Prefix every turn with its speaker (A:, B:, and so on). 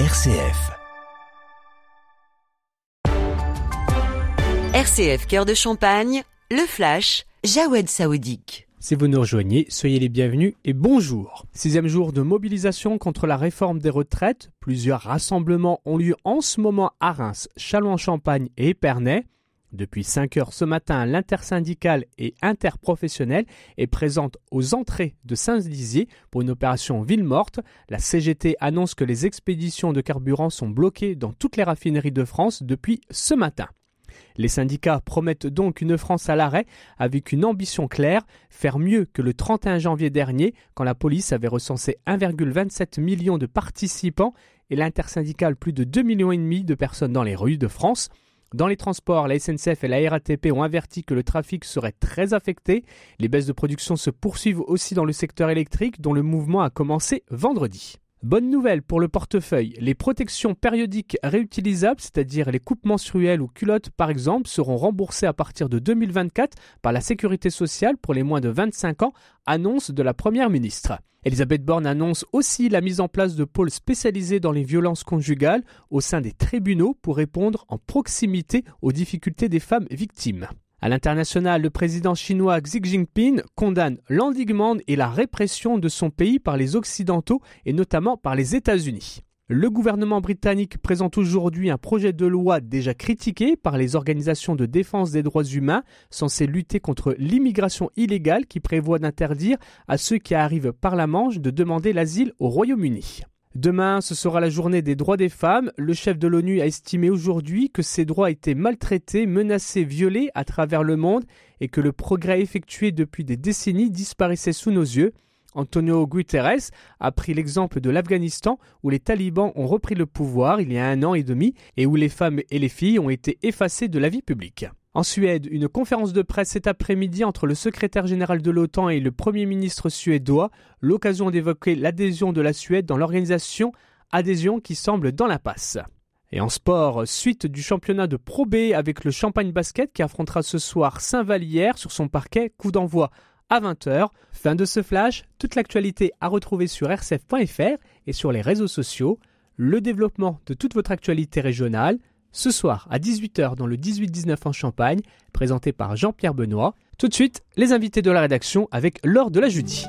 A: RCF.
B: RCF Cœur de Champagne, le flash, Jawed Saoudique.
C: Si vous nous rejoignez, soyez les bienvenus et bonjour. Sixième jour de mobilisation contre la réforme des retraites. Plusieurs rassemblements ont lieu en ce moment à Reims, Châlons-en-Champagne et Épernay. Depuis 5 heures ce matin, l'intersyndicale et interprofessionnelle est présente aux entrées de Saint-Dizier pour une opération ville morte. La CGT annonce que les expéditions de carburant sont bloquées dans toutes les raffineries de France depuis ce matin. Les syndicats promettent donc une France à l'arrêt avec une ambition claire, faire mieux que le 31 janvier dernier quand la police avait recensé 1,27 million de participants et l'intersyndicale plus de 2,5 millions de personnes dans les rues de France. Dans les transports, la SNCF et la RATP ont averti que le trafic serait très affecté. Les baisses de production se poursuivent aussi dans le secteur électrique dont le mouvement a commencé vendredi. Bonne nouvelle pour le portefeuille, les protections périodiques réutilisables, c'est-à-dire les coupes menstruelles ou culottes par exemple, seront remboursées à partir de 2024 par la Sécurité sociale pour les moins de 25 ans, annonce de la Première ministre. Elisabeth Borne annonce aussi la mise en place de pôles spécialisés dans les violences conjugales au sein des tribunaux pour répondre en proximité aux difficultés des femmes victimes. À l'international, le président chinois Xi Jinping condamne l'endiguement et la répression de son pays par les Occidentaux et notamment par les États-Unis. Le gouvernement britannique présente aujourd'hui un projet de loi déjà critiqué par les organisations de défense des droits humains censé lutter contre l'immigration illégale qui prévoit d'interdire à ceux qui arrivent par la Manche de demander l'asile au Royaume-Uni. Demain, ce sera la journée des droits des femmes. Le chef de l'ONU a estimé aujourd'hui que ces droits étaient maltraités, menacés, violés à travers le monde et que le progrès effectué depuis des décennies disparaissait sous nos yeux. Antonio Guterres a pris l'exemple de l'Afghanistan où les talibans ont repris le pouvoir il y a un an et demi et où les femmes et les filles ont été effacées de la vie publique. En Suède, une conférence de presse cet après-midi entre le secrétaire général de l'OTAN et le Premier ministre suédois, l'occasion d'évoquer l'adhésion de la Suède dans l'organisation, adhésion qui semble dans l'impasse. Et en sport, suite du championnat de Pro B avec le Champagne Basket qui affrontera ce soir Saint-Vallière sur son parquet, coup d'envoi à 20h. Fin de ce flash, toute l'actualité à retrouver sur rcf.fr et sur les réseaux sociaux, le développement de toute votre actualité régionale, ce soir à 18h dans le 18-19 en Champagne, présenté par Jean-Pierre Benoît. Tout de suite, les invités de la rédaction avec Laure de la Judie.